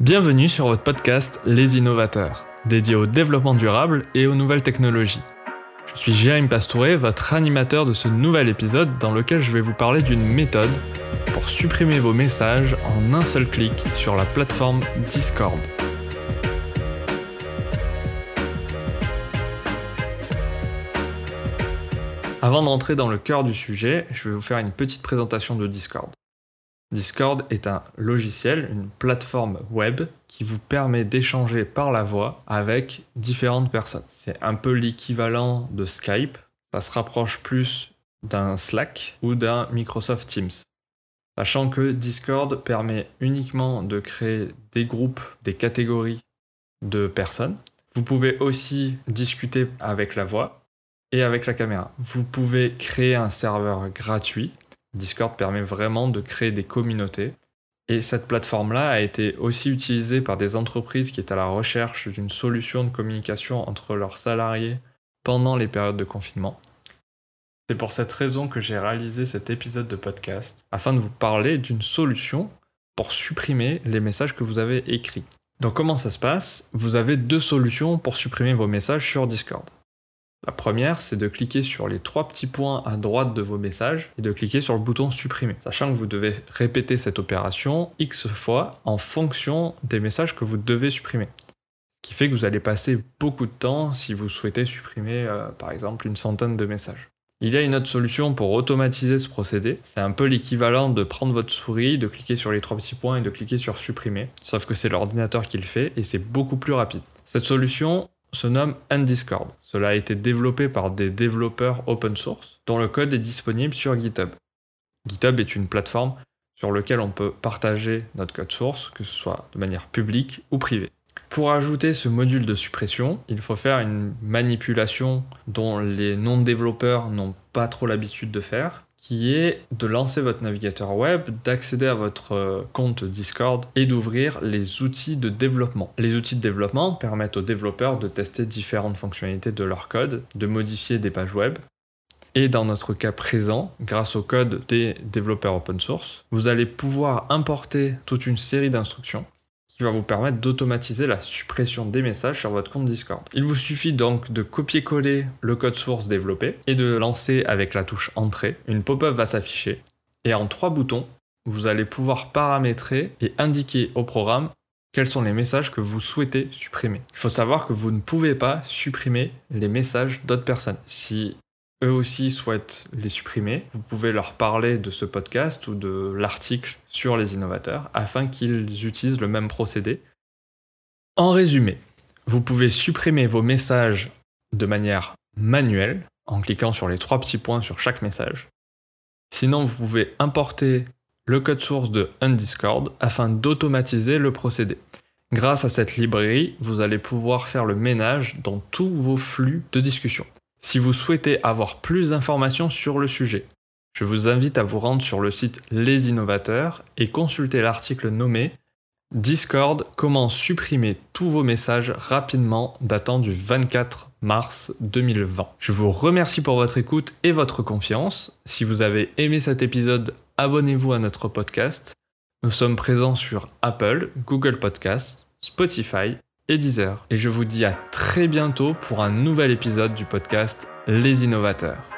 Bienvenue sur votre podcast Les Innovateurs, dédié au développement durable et aux nouvelles technologies. Je suis Jérémy Pastouré, votre animateur de ce nouvel épisode dans lequel je vais vous parler d'une méthode pour supprimer vos messages en un seul clic sur la plateforme Discord. Avant d'entrer dans le cœur du sujet, je vais vous faire une petite présentation de Discord. Discord est un logiciel, une plateforme web qui vous permet d'échanger par la voix avec différentes personnes. C'est un peu l'équivalent de Skype. Ça se rapproche plus d'un Slack ou d'un Microsoft Teams. Sachant que Discord permet uniquement de créer des groupes, des catégories de personnes. Vous pouvez aussi discuter avec la voix et avec la caméra. Vous pouvez créer un serveur gratuit Discord permet vraiment de créer des communautés. Et cette plateforme-là a été aussi utilisée par des entreprises qui étaient à la recherche d'une solution de communication entre leurs salariés pendant les périodes de confinement. C'est pour cette raison que j'ai réalisé cet épisode de podcast, afin de vous parler d'une solution pour supprimer les messages que vous avez écrits. Donc comment ça se passe? Vous avez deux solutions pour supprimer vos messages sur Discord. La première, c'est de cliquer sur les trois petits points à droite de vos messages et de cliquer sur le bouton supprimer, sachant que vous devez répéter cette opération X fois en fonction des messages que vous devez supprimer. Ce qui fait que vous allez passer beaucoup de temps si vous souhaitez supprimer euh, par exemple une centaine de messages. Il y a une autre solution pour automatiser ce procédé. C'est un peu l'équivalent de prendre votre souris, de cliquer sur les trois petits points et de cliquer sur supprimer. Sauf que c'est l'ordinateur qui le fait et c'est beaucoup plus rapide. Cette solution, se nomme Undiscord. Cela a été développé par des développeurs open source dont le code est disponible sur GitHub. GitHub est une plateforme sur laquelle on peut partager notre code source, que ce soit de manière publique ou privée. Pour ajouter ce module de suppression, il faut faire une manipulation dont les non-développeurs n'ont pas trop l'habitude de faire, qui est de lancer votre navigateur web, d'accéder à votre euh, compte Discord et d'ouvrir les outils de développement. Les outils de développement permettent aux développeurs de tester différentes fonctionnalités de leur code, de modifier des pages web. Et dans notre cas présent, grâce au code des développeurs open source, vous allez pouvoir importer toute une série d'instructions qui va vous permettre d'automatiser la suppression des messages sur votre compte Discord. Il vous suffit donc de copier-coller le code source développé et de lancer avec la touche Entrée. Une pop-up va s'afficher et en trois boutons, vous allez pouvoir paramétrer et indiquer au programme quels sont les messages que vous souhaitez supprimer. Il faut savoir que vous ne pouvez pas supprimer les messages d'autres personnes. Si eux aussi souhaitent les supprimer, vous pouvez leur parler de ce podcast ou de l'article sur les innovateurs afin qu'ils utilisent le même procédé. En résumé, vous pouvez supprimer vos messages de manière manuelle en cliquant sur les trois petits points sur chaque message. Sinon, vous pouvez importer le code source de Undiscord afin d'automatiser le procédé. Grâce à cette librairie, vous allez pouvoir faire le ménage dans tous vos flux de discussion. Si vous souhaitez avoir plus d'informations sur le sujet, je vous invite à vous rendre sur le site Les Innovateurs et consulter l'article nommé Discord, comment supprimer tous vos messages rapidement datant du 24 mars 2020. Je vous remercie pour votre écoute et votre confiance. Si vous avez aimé cet épisode, abonnez-vous à notre podcast. Nous sommes présents sur Apple, Google Podcasts, Spotify et Deezer. Et je vous dis à très bientôt pour un nouvel épisode du podcast Les Innovateurs.